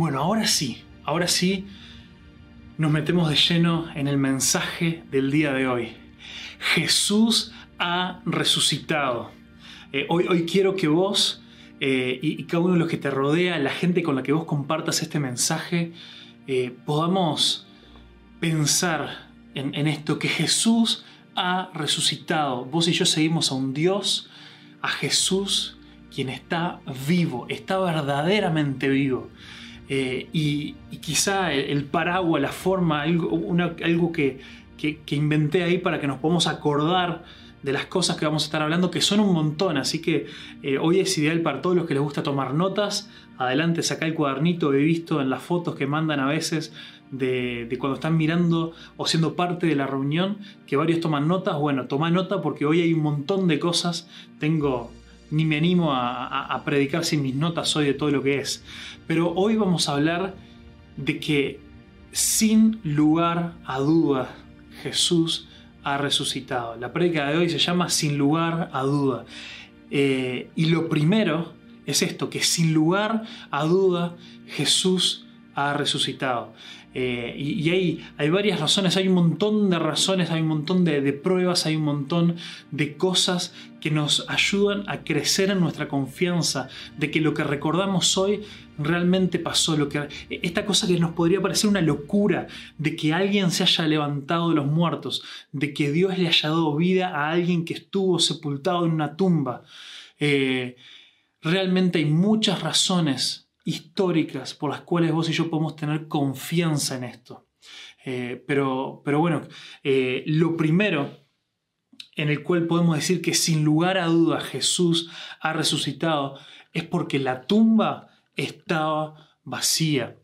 Bueno, ahora sí, ahora sí nos metemos de lleno en el mensaje del día de hoy. Jesús ha resucitado. Eh, hoy, hoy, quiero que vos eh, y, cada uno de los que te rodea, la gente con la que vos compartas este mensaje, eh, podamos pensar en, en esto, que Jesús ha resucitado. Vos y yo seguimos a un Dios, a Jesús, quien está vivo, está verdaderamente vivo. Eh, y, quizá el, paraguas, la forma, algo, que, inventé ahí para que nos podamos acordar de las cosas que vamos a estar hablando, que son un montón, así que eh, hoy es ideal para todos los que les gusta tomar notas. Adelante, saca el cuadernito, he visto en las fotos que mandan a veces de, de, cuando están mirando o siendo parte de la reunión, que varios toman notas. Bueno, toma nota porque hoy hay un montón de cosas. Tengo ni me animo a, predicar sin mis notas hoy de todo lo que es. Pero hoy vamos a hablar de que sin lugar a duda Jesús ha resucitado. La prédica de hoy se llama Sin lugar a duda. Eh, y lo primero es esto, que sin lugar a duda Jesús ha resucitado. Eh, y, hay, hay, varias razones, hay un montón de razones, hay un montón de, pruebas, hay un montón de cosas que nos ayudan a crecer en nuestra confianza de que lo que recordamos hoy realmente pasó. Lo que, esta cosa que nos podría parecer una locura, de que alguien se haya levantado de los muertos, de que Dios le haya dado vida a alguien que estuvo sepultado en una tumba. Eh, realmente hay muchas razones históricas por las cuales vos y yo podemos tener confianza en esto. Eh, pero, pero, bueno, eh, lo primero en el cual podemos decir que sin lugar a dudas Jesús ha resucitado es porque la tumba estaba vacía.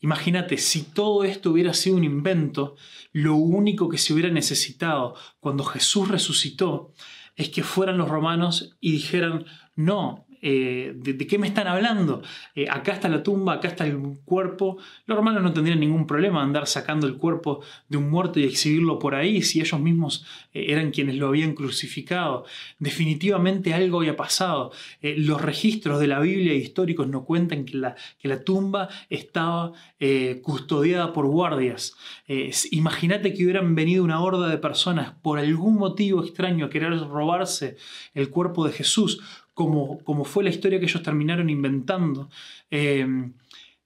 Imagínate, si todo esto hubiera sido un invento, lo único que se hubiera necesitado cuando Jesús resucitó es que fueran los romanos y dijeran, no, eh, ¿de, qué me están hablando? Eh, acá está la tumba, acá está el cuerpo. Los romanos no tendrían ningún problema andar sacando el cuerpo de un muerto y exhibirlo por ahí si ellos mismos eh, eran quienes lo habían crucificado. Definitivamente algo había pasado. los registros de la Biblia históricos nos cuentan que la, que la tumba estaba custodiada por guardias. Imagínate que hubieran venido una horda de personas por algún motivo extraño a querer robarse el cuerpo de Jesús como, fue la historia que ellos terminaron inventando. Eh,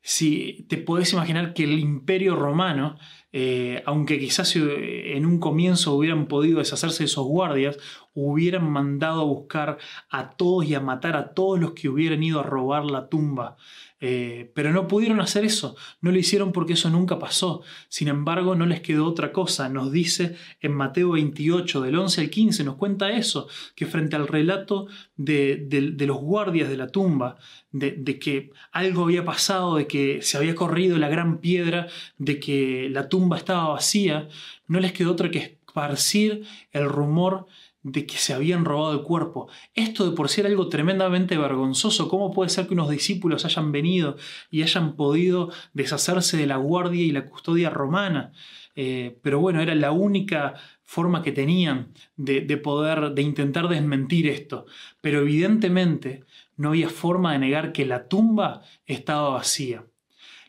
si te podés imaginar que el imperio romano, eh, aunque quizás en un comienzo hubieran podido deshacerse de esos guardias, hubieran mandado a buscar a todos y a matar a todos los que hubieran ido a robar la tumba. Eh, pero no pudieron hacer eso, no lo hicieron porque eso nunca pasó. Sin embargo, no les quedó otra cosa. Nos dice en Mateo 28, del 11 al 15, nos cuenta eso, que frente al relato de, los guardias de la tumba, de, de, que algo había pasado, de que se había corrido la gran piedra, de que la tumba estaba vacía, no les quedó otra que esparcir el rumor de que se habían robado el cuerpo. Esto de por sí era algo tremendamente vergonzoso. ¿Cómo puede ser que unos discípulos hayan venido y hayan podido deshacerse de la guardia y la custodia romana? Eh, pero bueno, era la única forma que tenían de poder, de intentar desmentir esto. Pero evidentemente no había forma de negar que la tumba estaba vacía.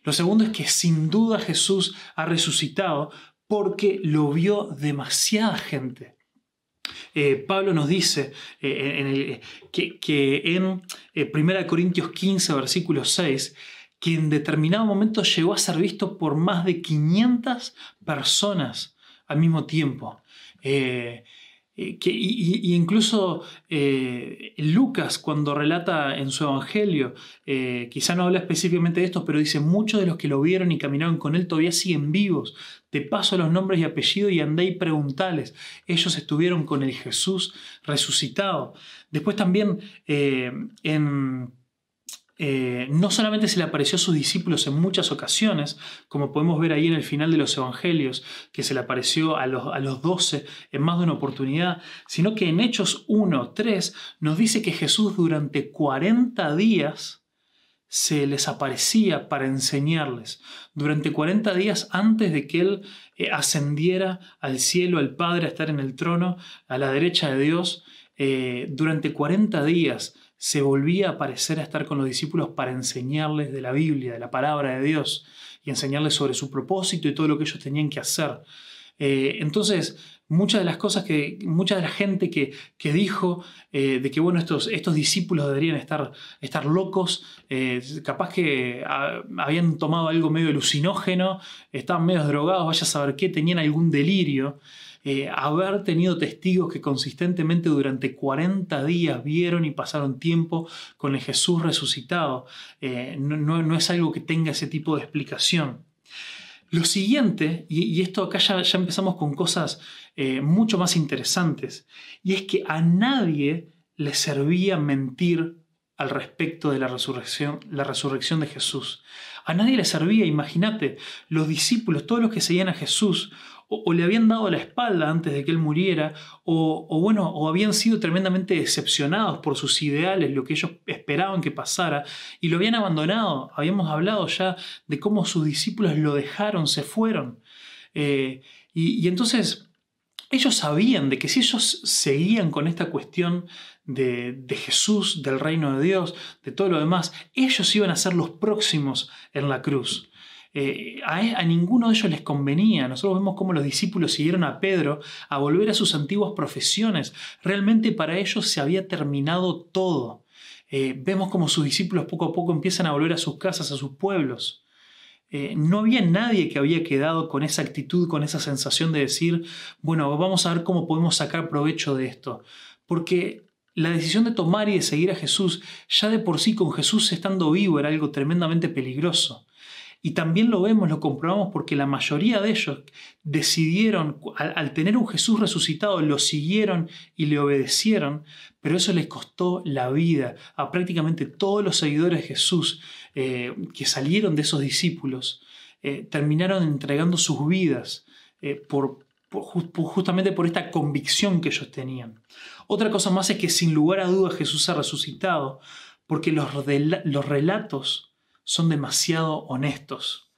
Lo segundo es que sin duda Jesús ha resucitado porque lo vio demasiada gente. Eh, Pablo nos dice eh, que, en 1 eh, Corintios 15, versículo 6, que en determinado momento llegó a ser visto por más de 500 personas al mismo tiempo. Eh, y, incluso eh, Lucas, cuando relata en su evangelio, eh, quizá no habla específicamente de esto, pero dice: Muchos de los que lo vieron y caminaron con él todavía siguen vivos. Te paso los nombres y apellidos y andé y preguntales. Ellos estuvieron con el Jesús resucitado. Después también en eh, no solamente se le apareció a sus discípulos en muchas ocasiones, como podemos ver ahí en el final de los Evangelios, que se le apareció a los, a los 12 en más de una oportunidad, sino que en Hechos 1, 3 nos dice que Jesús durante 40 días se les aparecía para enseñarles. Durante 40 días antes de que Él eh, ascendiera al cielo, al Padre, a estar en el trono, a la derecha de Dios, eh, durante 40 días se volvía a aparecer a estar con los discípulos para enseñarles de la Biblia, de la palabra de Dios, y enseñarles sobre su propósito y todo lo que ellos tenían que hacer. Eh, entonces, muchas de las cosas que, mucha de la gente que, que dijo eh, de que, bueno, estos, estos discípulos deberían estar, estar locos, eh, capaz que ah, habían tomado algo medio alucinógeno, estaban medio drogados, vaya a saber qué, tenían algún delirio. Haber tenido testigos que consistentemente durante 40 días vieron y pasaron tiempo con el Jesús resucitado, no, no es algo que tenga ese tipo de explicación. Lo siguiente, y, esto acá ya, ya, empezamos con cosas eh, mucho más interesantes, y es que a nadie le servía mentir al respecto de la resurrección, la resurrección de Jesús. A nadie le servía, imagínate, los discípulos, todos los que seguían a Jesús, o, le habían dado la espalda antes de que él muriera, o, bueno, o habían sido tremendamente decepcionados por sus ideales, lo que ellos esperaban que pasara, y lo habían abandonado. Habíamos hablado ya de cómo sus discípulos lo dejaron, se fueron. Eh, y, entonces ellos sabían de que si ellos seguían con esta cuestión de, de, Jesús, del reino de Dios, de todo lo demás, ellos iban a ser los próximos en la cruz. Eh, a, ninguno de ellos les convenía. Nosotros vemos cómo los discípulos siguieron a Pedro a volver a sus antiguas profesiones. Realmente para ellos se había terminado todo. Eh, vemos cómo sus discípulos poco a poco empiezan a volver a sus casas, a sus pueblos. Eh, no había nadie que había quedado con esa actitud, con esa sensación de decir, bueno, vamos a ver cómo podemos sacar provecho de esto. Porque la decisión de tomar y de seguir a Jesús, ya de por sí con Jesús estando vivo, era algo tremendamente peligroso. Y también lo vemos, lo comprobamos porque la mayoría de ellos decidieron, al, tener un Jesús resucitado, lo siguieron y le obedecieron, pero eso les costó la vida a prácticamente todos los seguidores de Jesús eh, que salieron de esos discípulos, eh, terminaron entregando sus vidas eh, por, justamente por esta convicción que ellos tenían. Otra cosa más es que sin lugar a dudas Jesús ha resucitado, porque los, los relatos son demasiado honestos.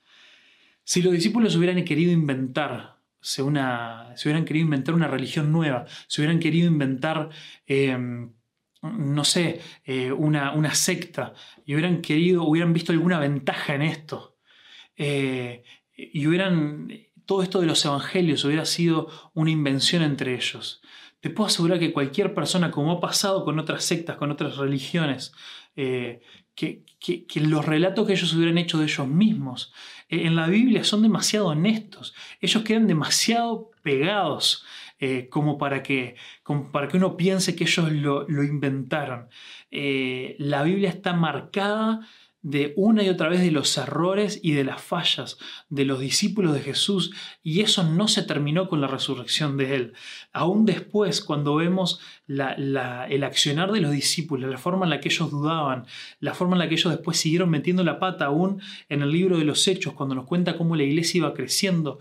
Si los discípulos hubieran querido inventar una, si hubieran querido inventar una religión nueva, si hubieran querido inventar, em, no sé, eh, una, una, secta, y hubieran querido, hubieran visto alguna ventaja en esto, eh, y hubieran, todo esto de los evangelios hubiera sido una invención entre ellos. Te puedo asegurar que cualquier persona, como ha pasado con otras sectas, con otras religiones, que, los relatos que ellos hubieran hecho de ellos mismos eh, en la Biblia son demasiado honestos. Ellos quedan demasiado pegados eh, como, para que, para que uno piense que ellos lo, inventaron. Eh, la Biblia está marcada de una y otra vez de los errores y de las fallas de los discípulos de Jesús y eso no se terminó con la resurrección de Él. Aún después, cuando vemos el accionar de los discípulos, la forma en la que ellos dudaban, la forma en la que ellos después siguieron metiendo la pata aún en el libro de los Hechos, cuando nos cuenta cómo la iglesia iba creciendo,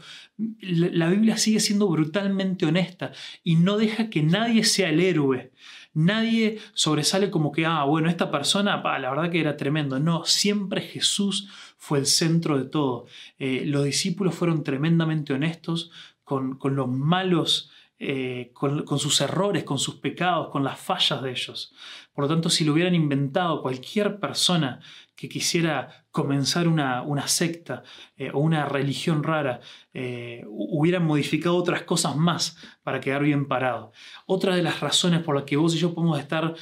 la Biblia sigue siendo brutalmente honesta y no deja que nadie sea el héroe. Nadie sobresale como que, ah, bueno, esta persona, la verdad que era tremendo. No, siempre Jesús fue el centro de todo. Eh, los discípulos fueron tremendamente honestos con, con los malos eh, con, sus errores, con sus pecados, con las fallas de ellos. Por lo tanto, si lo hubieran inventado cualquier persona que quisiera comenzar una, una secta eh, o una religión rara, eh, hubieran modificado otras cosas más para quedar bien parado. Otra de las razones por las que vos y yo podemos estar,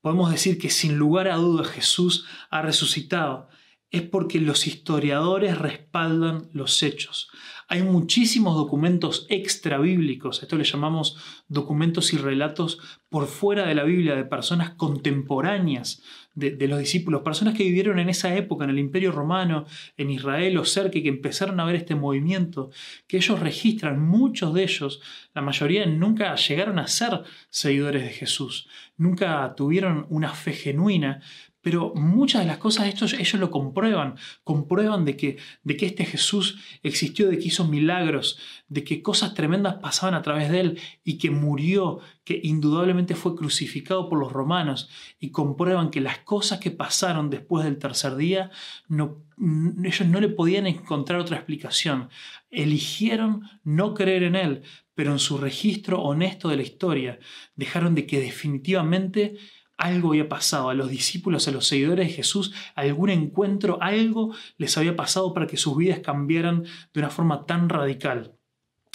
podemos decir que sin lugar a dudas Jesús ha resucitado, es porque los historiadores respaldan los hechos. Hay muchísimos documentos extra bíblicos, esto le llamamos documentos y relatos por fuera de la Biblia de personas contemporáneas de, los discípulos, personas que vivieron en esa época, en el Imperio Romano, en Israel o cerca, que empezaron a ver este movimiento, que ellos registran, muchos de ellos, la mayoría nunca llegaron a ser seguidores de Jesús, nunca tuvieron una fe genuina, pero muchas de las cosas estos, ellos lo comprueban, comprueban de que, de que este Jesús existió, de que hizo milagros, de que cosas tremendas pasaban a través de él y que murió, que indudablemente fue crucificado por los romanos y comprueban que las cosas que pasaron después del tercer día, ellos no le podían encontrar otra explicación. Eligieron no creer en él, pero en su registro honesto de la historia dejaron de que definitivamente algo había pasado. A los discípulos, a los seguidores de Jesús, algún encuentro, algo les había pasado para que sus vidas cambiaran de una forma tan radical.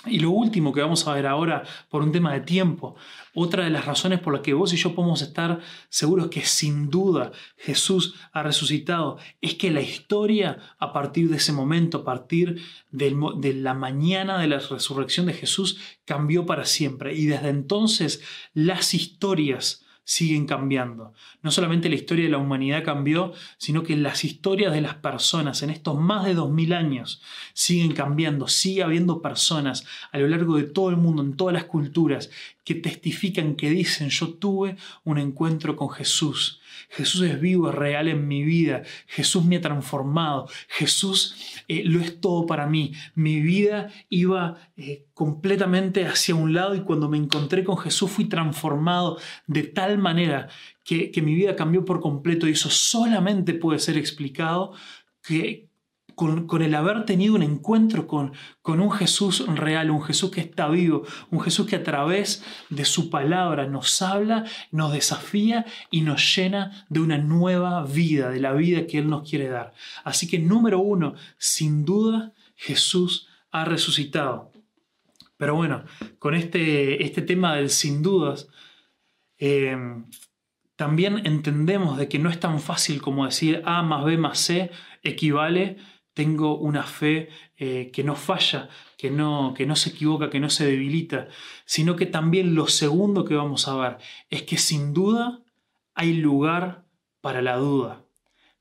Y lo último que vamos a ver ahora por un tema de tiempo, otra de las razones por las que vos y yo podemos estar seguros que sin duda Jesús ha resucitado, es que la historia a partir de ese momento, a partir de la mañana de la resurrección de Jesús, cambió para siempre. Y desde entonces las historias siguen cambiando. No solamente la historia de la humanidad cambió, sino que las historias de las personas en estos más de 2000 años siguen cambiando. Sigue habiendo personas a lo largo de todo el mundo, en todas las culturas, que testifican, que dicen, yo tuve un encuentro con Jesús. Jesús es vivo, es real en mi vida. Jesús me ha transformado. Jesús eh, lo es todo para mí. Mi vida iba eh, completamente hacia un lado y cuando me encontré con Jesús fui transformado de tal manera que, que mi vida cambió por completo y eso solamente puede ser explicado que, con, el haber tenido un encuentro con, con un Jesús real, un Jesús que está vivo, un Jesús que a través de su palabra nos habla, nos desafía y nos llena de una nueva vida, de la vida que Él nos quiere dar. Así que número uno, sin duda, Jesús ha resucitado. Pero bueno, con este, este tema del sin dudas, eh, también entendemos de que no es tan fácil como decir A más B más C equivale tengo una fe eh, que no falla, que no, que no se equivoca, que no se debilita, sino que también lo segundo que vamos a ver es que sin duda hay lugar para la duda.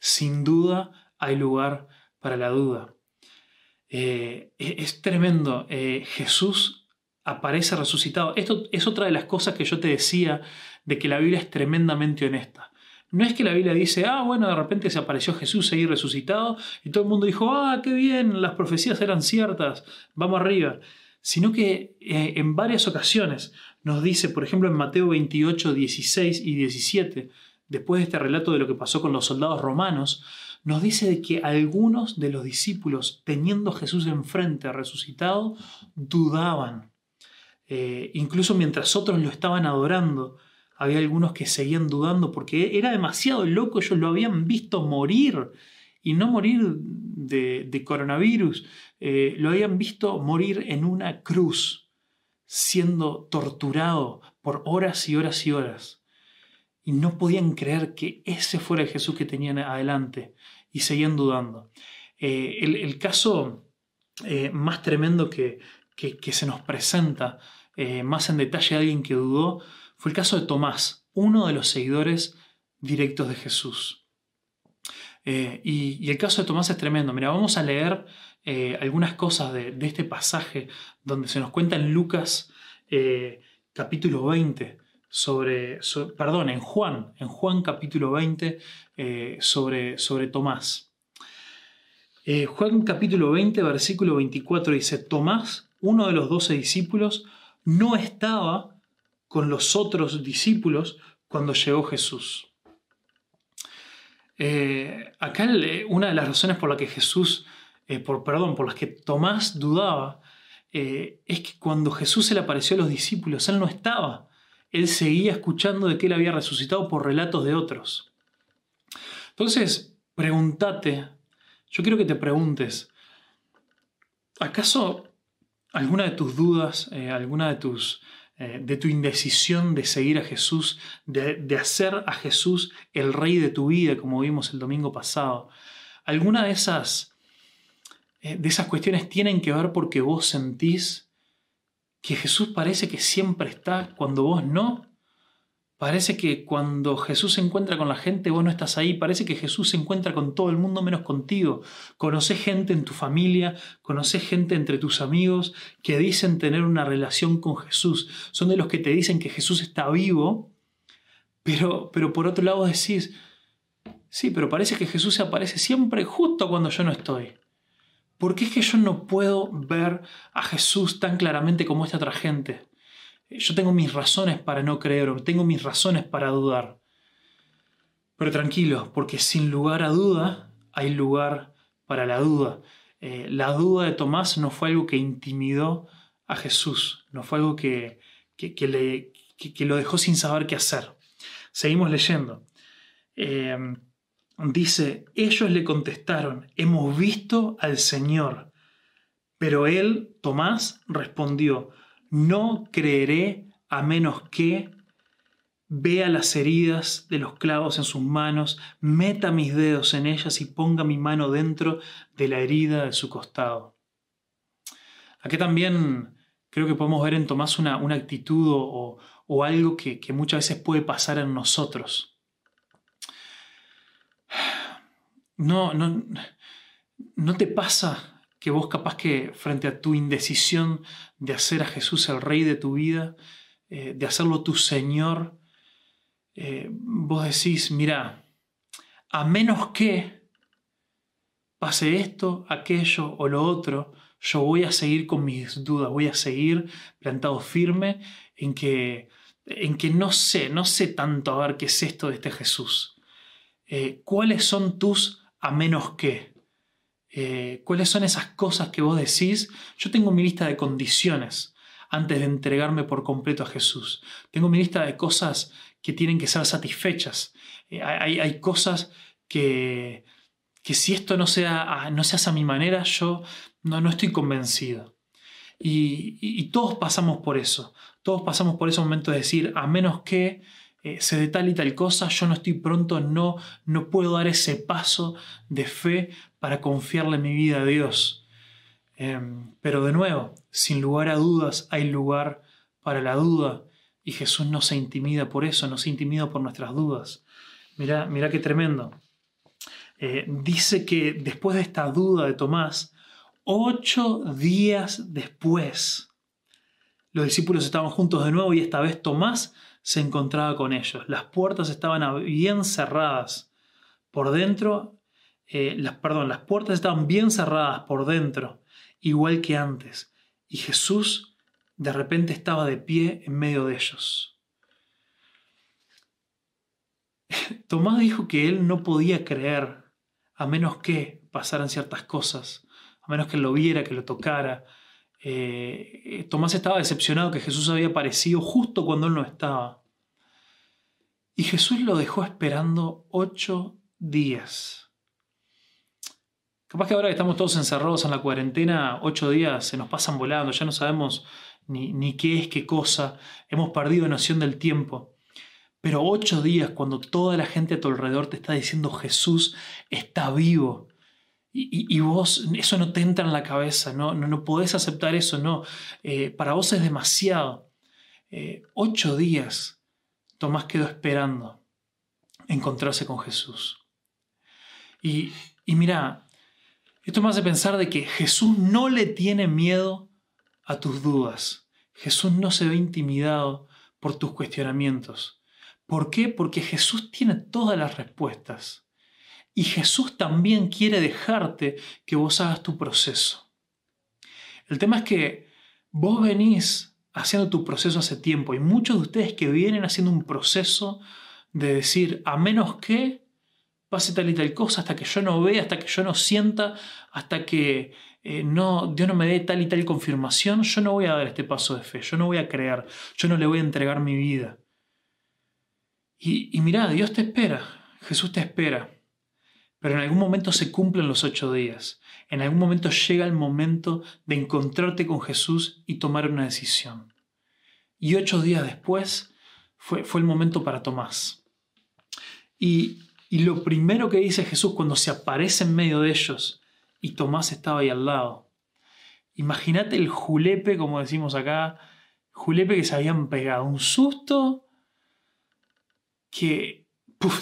Sin duda hay lugar para la duda. Eh, es, tremendo. Eh, Jesús aparece resucitado. Esto es otra de las cosas que yo te decía de que la Biblia es tremendamente honesta. No es que la Biblia dice, ah, bueno, de repente se apareció Jesús ahí resucitado y todo el mundo dijo, ah, qué bien, las profecías eran ciertas, vamos arriba. Sino que eh, en varias ocasiones nos dice, por ejemplo, en Mateo 28, 16 y 17, después de este relato de lo que pasó con los soldados romanos, nos dice de que algunos de los discípulos, teniendo Jesús enfrente resucitado, dudaban. Eh, incluso mientras otros lo estaban adorando, había algunos que seguían dudando porque era demasiado loco, ellos lo habían visto morir y no morir de, coronavirus, eh, lo habían visto morir en una cruz, siendo torturado por horas y horas y horas. Y no podían creer que ese fuera el Jesús que tenían adelante y seguían dudando. Eh, el, caso eh, más tremendo que, que, se nos presenta, más en detalle de alguien que dudó, fue el caso de Tomás, uno de los seguidores directos de Jesús. Eh, y, el caso de Tomás es tremendo. Mira, vamos a leer eh, algunas cosas de, este pasaje donde se nos cuenta en Lucas eh, capítulo 20 sobre, perdón, en Juan, en Juan capítulo 20 sobre, sobre Tomás. Juan capítulo 20, versículo 24 dice, Tomás, uno de los doce discípulos, no estaba con los otros discípulos cuando llegó Jesús. Eh, acá una de las razones por las que Jesús, eh, por, perdón, por las que Tomás dudaba, eh, es que cuando Jesús se le apareció a los discípulos, él no estaba. Él seguía escuchando de que él había resucitado por relatos de otros. Entonces, pregúntate, yo quiero que te preguntes, ¿acaso alguna de tus dudas, alguna de tus eh, de tu indecisión de seguir a Jesús, de, hacer a Jesús el rey de tu vida, como vimos el domingo pasado. Alguna de esas, eh, de esas cuestiones tienen que ver porque vos sentís que Jesús parece que siempre está cuando vos no. Parece que cuando Jesús se encuentra con la gente, vos no estás ahí. Parece que Jesús se encuentra con todo el mundo menos contigo. Conoces gente en tu familia, conoces gente entre tus amigos que dicen tener una relación con Jesús. Son de los que te dicen que Jesús está vivo, pero, pero por otro lado decís, sí, pero parece que Jesús se aparece siempre justo cuando yo no estoy. ¿Por qué es que yo no puedo ver a Jesús tan claramente como esta otra gente? Yo tengo mis razones para no creer, tengo mis razones para dudar. Pero tranquilo, porque sin lugar a duda hay lugar para la duda. Eh, la duda de Tomás no fue algo que intimidó a Jesús, no fue algo que, que, le, que lo dejó sin saber qué hacer. Seguimos leyendo. Eh, dice, ellos le contestaron, hemos visto al Señor. Pero él, Tomás, respondió, no creeré a menos que vea las heridas de los clavos en sus manos, meta mis dedos en ellas y ponga mi mano dentro de la herida de su costado. Aquí también creo que podemos ver en Tomás una, actitud o, algo que, que muchas veces puede pasar en nosotros. No, no, no te pasa que vos capaz que frente a tu indecisión de hacer a Jesús el rey de tu vida, eh, de hacerlo tu Señor, eh, vos decís, mira, a menos que pase esto, aquello o lo otro, yo voy a seguir con mis dudas, voy a seguir plantado firme en que, en que no sé, no sé tanto a ver qué es esto de este Jesús. Eh, ¿Cuáles son tus a menos que? Eh, cuáles son esas cosas que vos decís. Yo tengo mi lista de condiciones antes de entregarme por completo a Jesús. Tengo mi lista de cosas que tienen que ser satisfechas. Eh, hay, cosas que, que si esto no, sea, no se hace a mi manera, yo no, no estoy convencido. Y, todos pasamos por eso. Todos pasamos por ese momento de decir, a menos que eh, se de tal y tal cosa, yo no estoy pronto, no, no puedo dar ese paso de fe para confiarle mi vida a Dios. Em, pero de nuevo, sin lugar a dudas, hay lugar para la duda y Jesús no se intimida por eso, no se intimida por nuestras dudas. Mira, mira qué tremendo. Eh, dice que después de esta duda de Tomás, ocho días después, los discípulos estaban juntos de nuevo y esta vez Tomás se encontraba con ellos. Las puertas estaban bien cerradas por dentro, eh, las, perdón, las puertas estaban bien cerradas por dentro, igual que antes, y Jesús de repente estaba de pie en medio de ellos. Tomás dijo que él no podía creer a menos que pasaran ciertas cosas, a menos que lo viera, que lo tocara, eh, Tomás estaba decepcionado que Jesús había aparecido justo cuando él no estaba. Y Jesús lo dejó esperando ocho días. Capaz que ahora que estamos todos encerrados en la cuarentena, ocho días se nos pasan volando, ya no sabemos ni, ni qué es qué cosa, hemos perdido noción del tiempo. Pero ocho días cuando toda la gente a tu alrededor te está diciendo Jesús está vivo, y, vos, eso no te entra en la cabeza, no, no, no podés aceptar eso, no. Eh, para vos es demasiado. Eh, ocho días Tomás quedó esperando encontrarse con Jesús. Y, mira, esto me hace pensar de que Jesús no le tiene miedo a tus dudas. Jesús no se ve intimidado por tus cuestionamientos. ¿Por qué? Porque Jesús tiene todas las respuestas. Y Jesús también quiere dejarte que vos hagas tu proceso. El tema es que vos venís haciendo tu proceso hace tiempo y muchos de ustedes que vienen haciendo un proceso de decir, a menos que pase tal y tal cosa, hasta que yo no vea, hasta que yo no sienta, hasta que eh, no, Dios no me dé tal y tal confirmación, yo no voy a dar este paso de fe, yo no voy a creer, yo no le voy a entregar mi vida. Y, y mirá, Dios te espera, Jesús te espera. Pero en algún momento se cumplen los ocho días. En algún momento llega el momento de encontrarte con Jesús y tomar una decisión. Y ocho días después fue, fue el momento para Tomás. Y, y lo primero que dice Jesús cuando se aparece en medio de ellos y Tomás estaba ahí al lado. Imagínate el julepe, como decimos acá, julepe que se habían pegado. Un susto que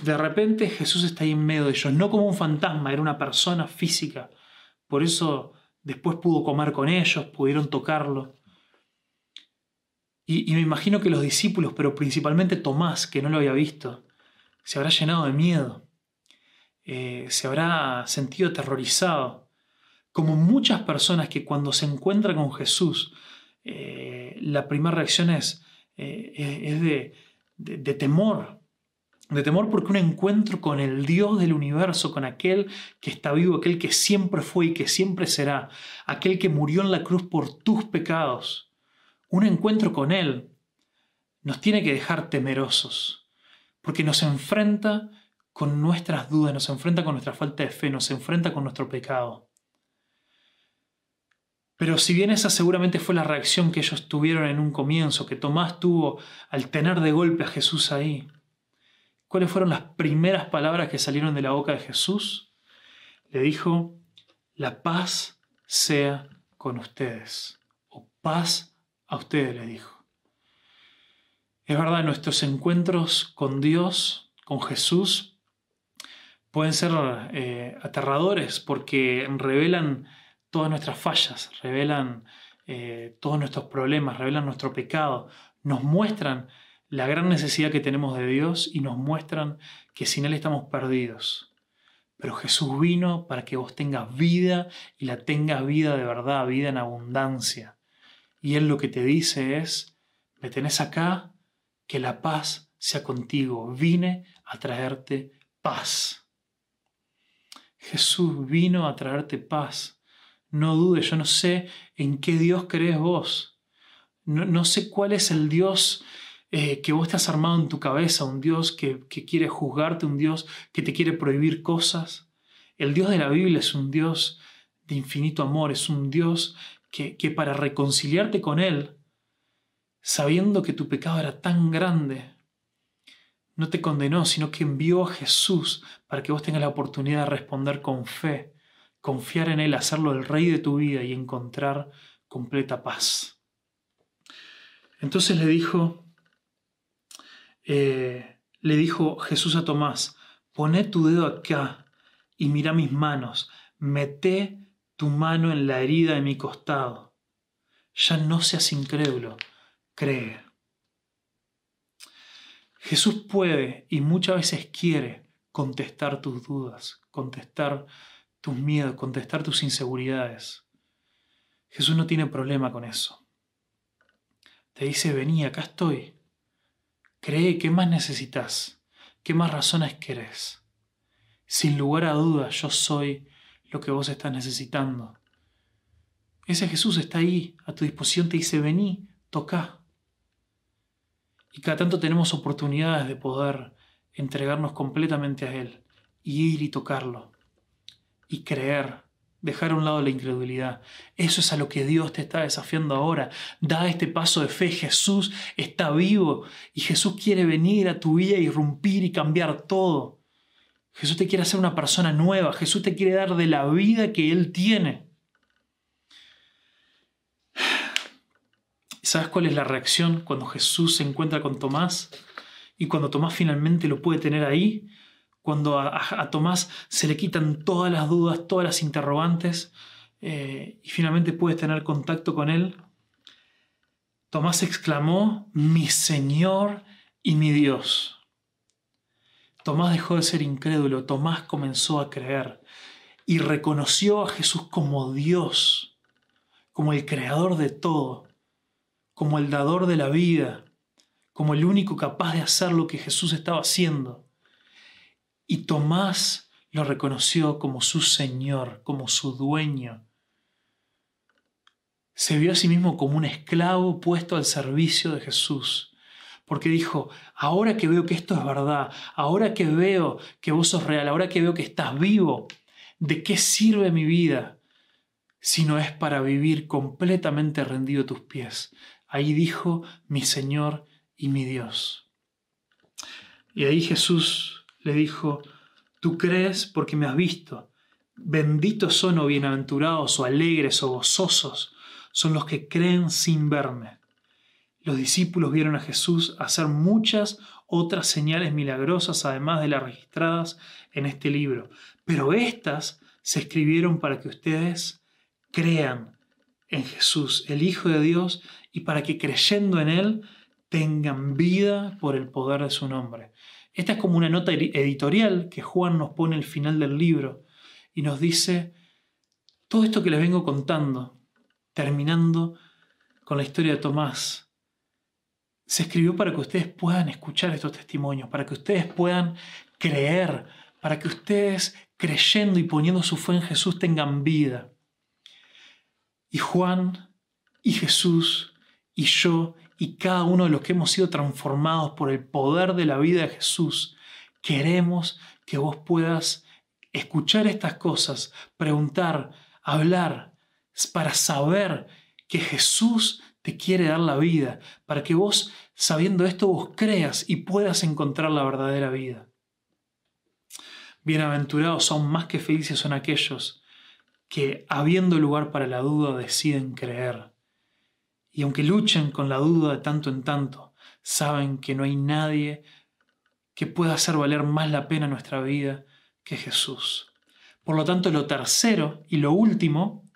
de repente Jesús está ahí en medio de ellos, no como un fantasma, era una persona física. Por eso después pudo comer con ellos, pudieron tocarlo. Y, me imagino que los discípulos, pero principalmente Tomás, que no lo había visto, se habrá llenado de miedo, eh, se habrá sentido aterrorizado, como muchas personas que cuando se encuentran con Jesús, eh, la primera reacción es, eh, de temor, de temor porque un encuentro con el Dios del universo, con aquel que está vivo, aquel que siempre fue y que siempre será, aquel que murió en la cruz por tus pecados, un encuentro con Él nos tiene que dejar temerosos, porque nos enfrenta con nuestras dudas, nos enfrenta con nuestra falta de fe, nos enfrenta con nuestro pecado. Pero si bien esa seguramente fue la reacción que ellos tuvieron en un comienzo, que Tomás tuvo al tener de golpe a Jesús ahí, ¿cuáles fueron las primeras palabras que salieron de la boca de Jesús? Le dijo, la paz sea con ustedes, o paz a ustedes, le dijo. Es verdad, nuestros encuentros con Dios, con Jesús, pueden ser eh, aterradores porque revelan todas nuestras fallas, revelan eh, todos nuestros problemas, revelan nuestro pecado, nos muestran la gran necesidad que tenemos de Dios y nos muestran que sin Él estamos perdidos. Pero Jesús vino para que vos tengas vida y la tengas vida de verdad, vida en abundancia. Y Él lo que te dice es, me tenés acá, que la paz sea contigo. Vine a traerte paz. Jesús vino a traerte paz. No dudes, yo no sé en qué Dios crees vos. No, sé cuál es el Dios eh, que vos te has armado en tu cabeza, un Dios que, quiere juzgarte, un Dios que te quiere prohibir cosas. El Dios de la Biblia es un Dios de infinito amor, es un Dios que, que para reconciliarte con Él, sabiendo que tu pecado era tan grande, no te condenó, sino que envió a Jesús para que vos tengas la oportunidad de responder con fe confiar en Él, hacerlo el rey de tu vida y encontrar completa paz. Entonces le dijo, eh, le dijo Jesús a Tomás, poné tu dedo acá y mira mis manos, mete tu mano en la herida de mi costado. Ya no seas incrédulo, cree. Jesús puede y muchas veces quiere contestar tus dudas, contestar tus miedos, contestar tus inseguridades. Jesús no tiene problema con eso. Te dice, vení, acá estoy. Cree, ¿qué más necesitas? ¿Qué más razones querés? Sin lugar a dudas, yo soy lo que vos estás necesitando. Ese Jesús está ahí, a tu disposición, te dice, vení, toca. Y cada tanto tenemos oportunidades de poder entregarnos completamente a Él y ir y tocarlo y creer, dejar a un lado la incredulidad. Eso es a lo que Dios te está desafiando ahora. Da este paso de fe. Jesús está vivo y Jesús quiere venir a tu vida, irrumpir y cambiar todo. Jesús te quiere hacer una persona nueva. Jesús te quiere dar de la vida que Él tiene. ¿Sabes cuál es la reacción cuando Jesús se encuentra con Tomás? Y cuando Tomás finalmente lo puede tener ahí, cuando a, Tomás se le quitan todas las dudas, todas las interrogantes, eh, y finalmente puedes tener contacto con él, Tomás exclamó, mi Señor y mi Dios. Tomás dejó de ser incrédulo, Tomás comenzó a creer y reconoció a Jesús como Dios, como el creador de todo, como el dador de la vida, como el único capaz de hacer lo que Jesús estaba haciendo. Y Tomás lo reconoció como su Señor, como su dueño. Se vio a sí mismo como un esclavo puesto al servicio de Jesús. Porque dijo, ahora que veo que esto es verdad, ahora que veo que vos sos real, ahora que veo que estás vivo, ¿de qué sirve mi vida si no es para vivir completamente rendido a tus pies? Ahí dijo mi Señor y mi Dios. Y ahí Jesús le dijo, tú crees porque me has visto. Benditos son o bienaventurados o alegres o gozosos son los que creen sin verme. Los discípulos vieron a Jesús hacer muchas otras señales milagrosas además de las registradas en este libro, pero estas se escribieron para que ustedes crean en Jesús, el Hijo de Dios, y para que creyendo en Él tengan vida por el poder de su nombre. Esta es como una nota editorial que Juan nos pone al final del libro y nos dice, todo esto que les vengo contando, terminando con la historia de Tomás, se escribió para que ustedes puedan escuchar estos testimonios, para que ustedes puedan creer, para que ustedes creyendo y poniendo su fe en Jesús tengan vida. Y Juan y Jesús y yo y cada uno de los que hemos sido transformados por el poder de la vida de Jesús, queremos que vos puedas escuchar estas cosas, preguntar, hablar, para saber que Jesús te quiere dar la vida, para que vos, sabiendo esto, vos creas y puedas encontrar la verdadera vida. Bienaventurados son más que felices son aquellos que, habiendo lugar para la duda, deciden creer. Y aunque luchen con la duda de tanto en tanto, saben que no hay nadie que pueda hacer valer más la pena nuestra vida que Jesús. Por lo tanto, lo tercero y lo último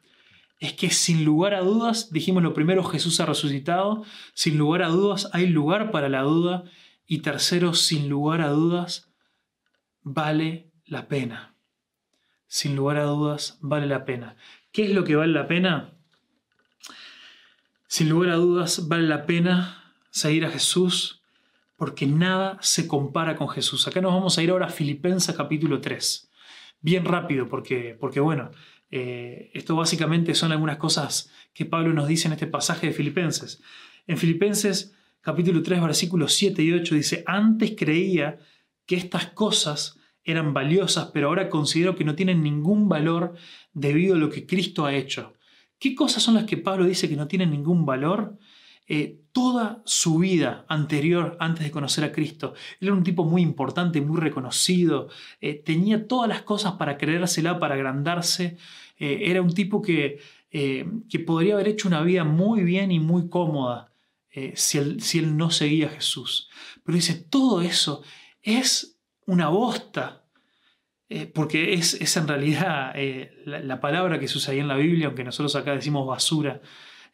es que sin lugar a dudas, dijimos lo primero, Jesús ha resucitado, sin lugar a dudas hay lugar para la duda y tercero, sin lugar a dudas, vale la pena. Sin lugar a dudas, vale la pena. ¿Qué es lo que vale la pena? Sin lugar a dudas, vale la pena seguir a Jesús porque nada se compara con Jesús. Acá nos vamos a ir ahora a Filipenses capítulo 3. Bien rápido, porque, porque bueno, eh, esto básicamente son algunas cosas que Pablo nos dice en este pasaje de Filipenses. En Filipenses capítulo 3, versículos 7 y 8 dice, antes creía que estas cosas eran valiosas, pero ahora considero que no tienen ningún valor debido a lo que Cristo ha hecho. ¿Qué cosas son las que Pablo dice que no tienen ningún valor? Eh, toda su vida anterior, antes de conocer a Cristo, él era un tipo muy importante, muy reconocido, eh, tenía todas las cosas para creérsela, para agrandarse, eh, era un tipo que, que, podría haber hecho una vida muy bien y muy cómoda si él, si, él, no seguía a Jesús. Pero dice, todo eso es una bosta. Porque es, en realidad la, la, palabra que se usa ahí en la Biblia, aunque nosotros acá decimos basura,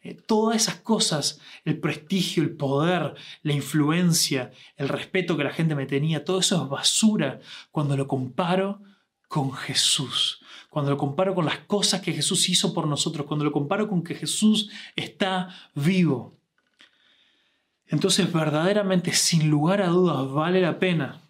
eh, todas esas cosas, el prestigio, el poder, la influencia, el respeto que la gente me tenía, todo eso es basura cuando lo comparo con Jesús, cuando lo comparo con las cosas que Jesús hizo por nosotros, cuando lo comparo con que Jesús está vivo. Entonces verdaderamente, sin lugar a dudas, vale la pena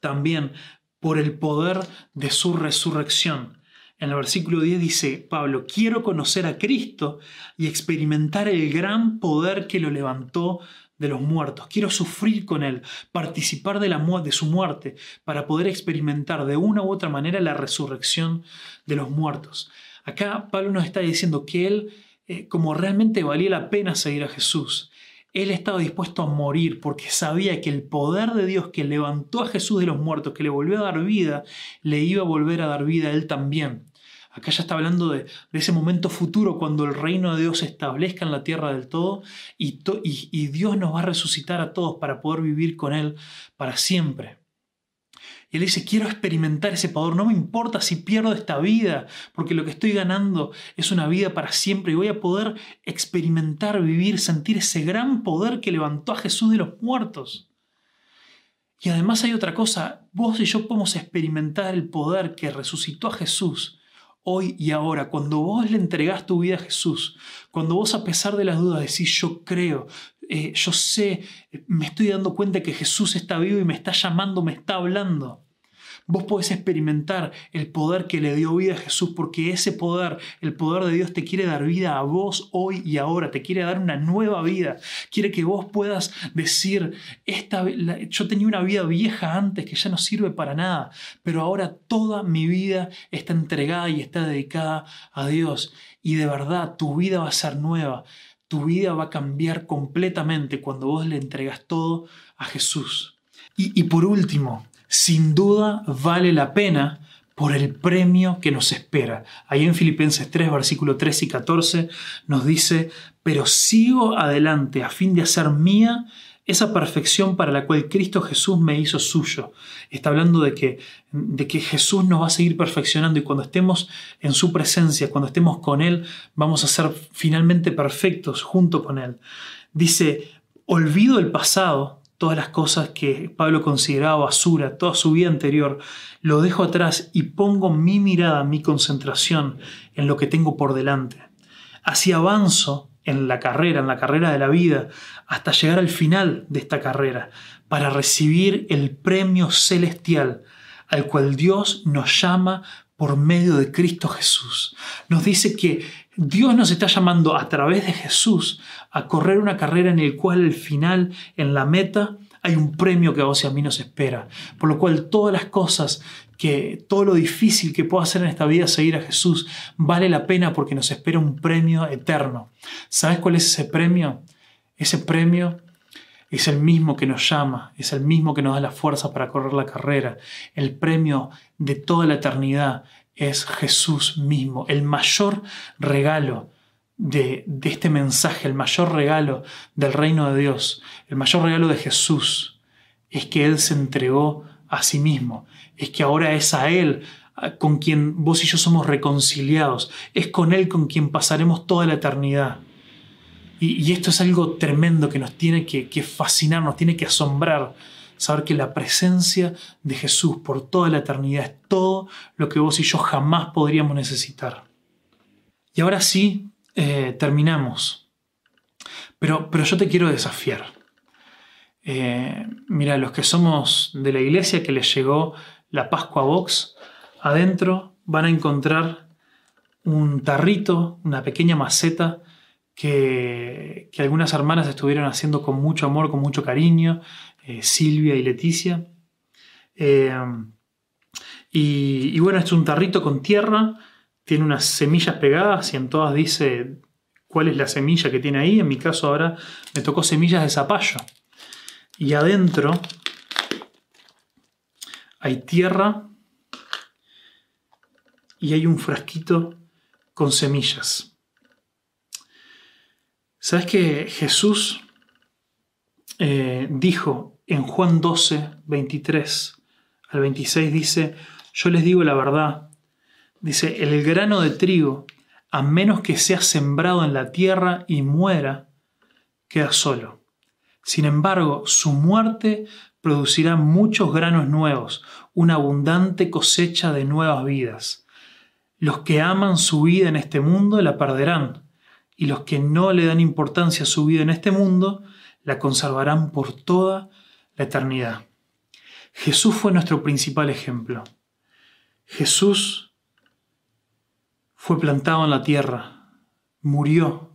también por el poder de su resurrección en el versículo 10 dice Pablo, quiero conocer a Cristo y experimentar el gran poder que lo levantó de los muertos. Quiero sufrir con Él, participar de, la de su muerte, para poder experimentar de una u otra manera la resurrección de los muertos. Acá Pablo nos está diciendo que Él, eh, como realmente valía la pena seguir a Jesús, él estaba dispuesto a morir porque sabía que el poder de Dios que levantó a Jesús de los muertos, que le volvió a dar vida, le iba a volver a dar vida a él también. Acá ya está hablando de, ese momento futuro cuando el reino de Dios se establezca en la tierra del todo y, y Dios nos va a resucitar a todos para poder vivir con Él para siempre. Y él dice, quiero experimentar ese poder, no me importa si pierdo esta vida, porque lo que estoy ganando es una vida para siempre y voy a poder experimentar, vivir, sentir ese gran poder que levantó a Jesús de los muertos. Y además hay otra cosa, vos y yo podemos experimentar el poder que resucitó a Jesús hoy y ahora, cuando vos le entregás tu vida a Jesús, cuando vos a pesar de las dudas decís, yo creo, eh, yo sé, me estoy dando cuenta que Jesús está vivo y me está llamando, me está hablando. Vos podés experimentar el poder que le dio vida a Jesús porque ese poder, el poder de Dios te quiere dar vida a vos hoy y ahora, te quiere dar una nueva vida. Quiere que vos puedas decir, esta, yo tenía una vida vieja antes que ya no sirve para nada, pero ahora toda mi vida está entregada y está dedicada a Dios. Y de verdad, tu vida va a ser nueva. Tu vida va a cambiar completamente cuando vos le entregas todo a Jesús. y, y por último, sin duda vale la pena por el premio que nos espera. Ahí en Filipenses 3, versículo 3 y 14 nos dice, pero sigo adelante a fin de hacer mía esa perfección para la cual Cristo Jesús me hizo suyo. Está hablando de que, de que Jesús nos va a seguir perfeccionando y cuando estemos en su presencia, cuando estemos con Él, vamos a ser finalmente perfectos junto con Él. Dice, olvido el pasado todas las cosas que Pablo consideraba basura, toda su vida anterior, lo dejo atrás y pongo mi mirada, mi concentración en lo que tengo por delante. Así avanzo en la carrera, en la carrera de la vida, hasta llegar al final de esta carrera, para recibir el premio celestial al cual Dios nos llama por medio de Cristo Jesús. Nos dice que Dios nos está llamando a través de Jesús a correr una carrera en el cual al final, en la meta, hay un premio que a vos y a mí nos espera. Por lo cual todas las cosas que todo lo difícil que puedo hacer en esta vida seguir a Jesús vale la pena porque nos espera un premio eterno. ¿Sabes cuál es ese premio? Ese premio es el mismo que nos llama, es el mismo que nos da la fuerza para correr la carrera. El premio de toda la eternidad es Jesús mismo, el mayor regalo de, este mensaje, el mayor regalo del reino de Dios, el mayor regalo de Jesús, es que Él se entregó a sí mismo, es que ahora es a Él con quien vos y yo somos reconciliados, es con Él con quien pasaremos toda la eternidad. Y, esto es algo tremendo que nos tiene que, fascinar, nos tiene que asombrar, saber que la presencia de Jesús por toda la eternidad es todo lo que vos y yo jamás podríamos necesitar. Y ahora sí, eh, terminamos. Pero, pero yo te quiero desafiar. Eh, mira, los que somos de la iglesia que les llegó la Pascua Box, adentro van a encontrar un tarrito, una pequeña maceta que, algunas hermanas estuvieron haciendo con mucho amor, con mucho cariño, eh, Silvia y Leticia. Eh, y, bueno, es un tarrito con tierra, tiene unas semillas pegadas y en todas dice cuál es la semilla que tiene ahí. En mi caso ahora me tocó semillas de zapallo. Y adentro hay tierra y hay un frasquito con semillas. ¿Sabes que Jesús eh, dijo en Juan 12, 23 al 26, dice, yo les digo la verdad, dice, el grano de trigo, a menos que sea sembrado en la tierra y muera, queda solo. Sin embargo, su muerte producirá muchos granos nuevos, una abundante cosecha de nuevas vidas. Los que aman su vida en este mundo la perderán y los que no le dan importancia a su vida en este mundo, la conservarán por toda la eternidad. Jesús fue nuestro principal ejemplo. Jesús fue plantado en la tierra, murió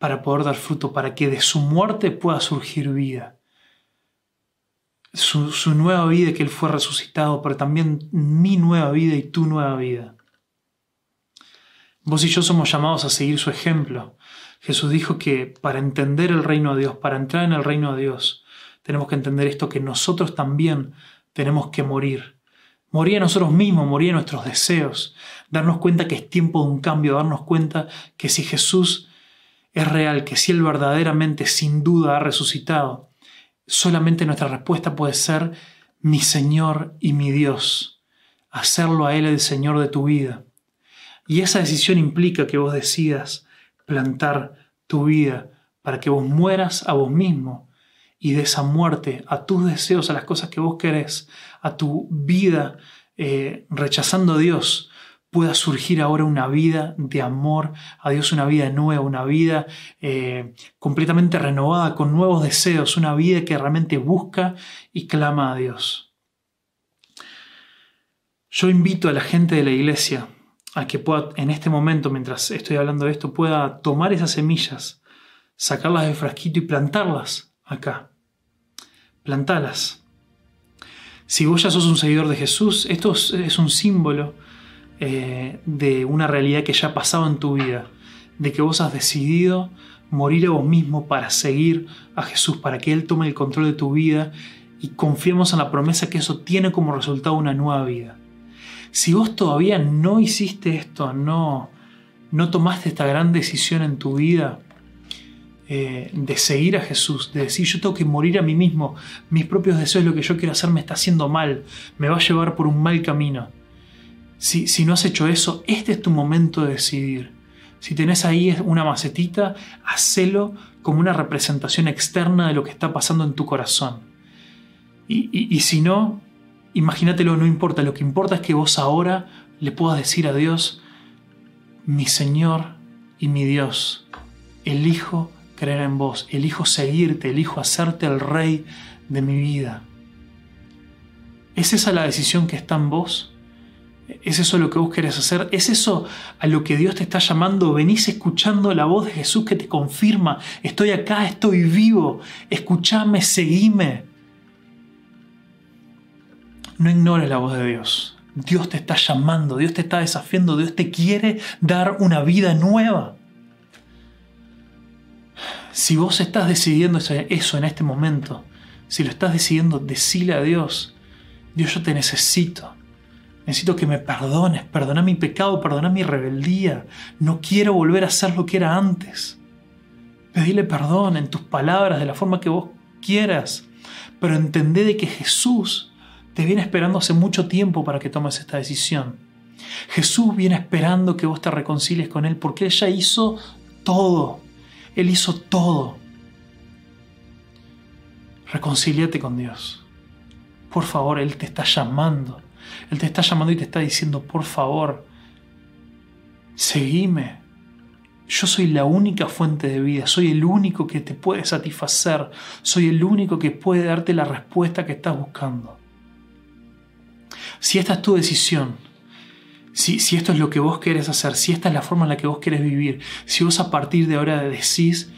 para poder dar fruto, para que de su muerte pueda surgir vida. Su, nueva vida que Él fue resucitado, pero también mi nueva vida y tu nueva vida. Vos y yo somos llamados a seguir su ejemplo. Jesús dijo que para entender el reino de Dios, para entrar en el reino de Dios, tenemos que entender esto, que nosotros también tenemos que morir. Morir a nosotros mismos, morir a nuestros deseos, darnos cuenta que es tiempo de un cambio, darnos cuenta que si Jesús es real, que si Él verdaderamente, sin duda, ha resucitado, solamente nuestra respuesta puede ser mi Señor y mi Dios. Hacerlo a Él el Señor de tu vida. Y esa decisión implica que vos decidas plantar tu vida para que vos mueras a vos mismo y de esa muerte a tus deseos, a las cosas que vos querés, a tu vida eh, rechazando a Dios, pueda surgir ahora una vida de amor a Dios, una vida nueva, una vida eh, completamente renovada, con nuevos deseos, una vida que realmente busca y clama a Dios. Yo invito a la gente de la iglesia a que pueda, en este momento, mientras estoy hablando de esto, pueda tomar esas semillas, sacarlas del frasquito y plantarlas acá. Plantalas. Si vos ya sos un seguidor de Jesús, esto es un símbolo eh, de una realidad que ya ha pasado en tu vida, de que vos has decidido morir a vos mismo para seguir a Jesús, para que Él tome el control de tu vida y confiemos en la promesa que eso tiene como resultado una nueva vida. Si vos todavía no hiciste esto, no, no tomaste esta gran decisión en tu vida eh, de seguir a Jesús, de decir yo tengo que morir a mí mismo, mis propios deseos, lo que yo quiero hacer me está haciendo mal, me va a llevar por un mal camino. Si, no has hecho eso, este es tu momento de decidir. Si tenés ahí una macetita, hacelo como una representación externa de lo que está pasando en tu corazón. y si no, Imagínatelo, no importa, lo que importa es que vos ahora le puedas decir a Dios, mi Señor y mi Dios, elijo creer en vos, elijo seguirte, elijo hacerte el rey de mi vida. ¿Es esa la decisión que está en vos? ¿Es eso lo que vos querés hacer? ¿Es eso a lo que Dios te está llamando? Venís escuchando la voz de Jesús que te confirma, estoy acá, estoy vivo, escúchame, seguime. No ignores la voz de Dios. Dios te está llamando, Dios te está desafiando, Dios te quiere dar una vida nueva. Si vos estás decidiendo eso en este momento, si lo estás decidiendo, decile a Dios, Dios yo te necesito. Necesito que me perdones, perdona mi pecado, perdona mi rebeldía. No quiero volver a ser lo que era antes. Pedile perdón en tus palabras, de la forma que vos quieras. Pero entendé de que Jesús te viene esperando hace mucho tiempo para que tomes esta decisión. Jesús viene esperando que vos te reconcilies con Él porque Él ya hizo todo. Él hizo todo. Reconcíliate con Dios. Por favor, Él te está llamando. Él te está llamando y te está diciendo, por favor, seguime. Yo soy la única fuente de vida, soy el único que te puede satisfacer, soy el único que puede darte la respuesta que estás buscando. Si esta es tu decisión, si, si, esto es lo que vos querés hacer, si esta es la forma en la que vos querés vivir, si vos a partir de ahora decís,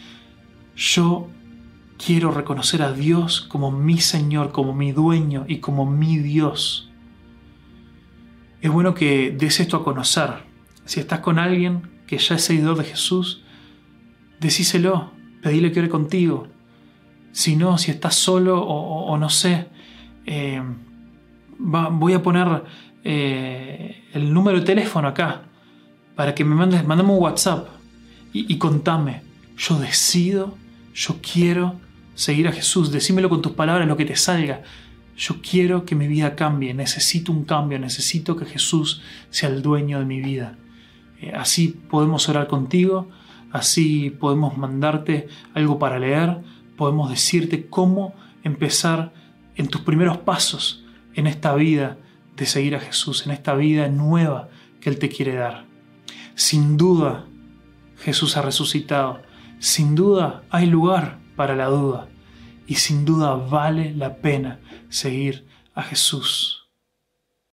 yo quiero reconocer a Dios como mi Señor, como mi dueño y como mi Dios, es bueno que des esto a conocer. Si estás con alguien que ya es seguidor de Jesús, decíselo, pedile que ore contigo. Si no, si estás solo o, no sé, eh, voy a poner eh, el número de teléfono acá para que me mandes, mandame un WhatsApp y, y contame. Yo decido, yo quiero seguir a Jesús. Decímelo con tus palabras, lo que te salga. Yo quiero que mi vida cambie, necesito un cambio, necesito que Jesús sea el dueño de mi vida. Eh, así podemos orar contigo, así podemos mandarte algo para leer, podemos decirte cómo empezar en tus primeros pasos en esta vida de seguir a Jesús, en esta vida nueva que Él te quiere dar. Sin duda, Jesús ha resucitado. Sin duda hay lugar para la duda y sin duda vale la pena seguir a Jesús.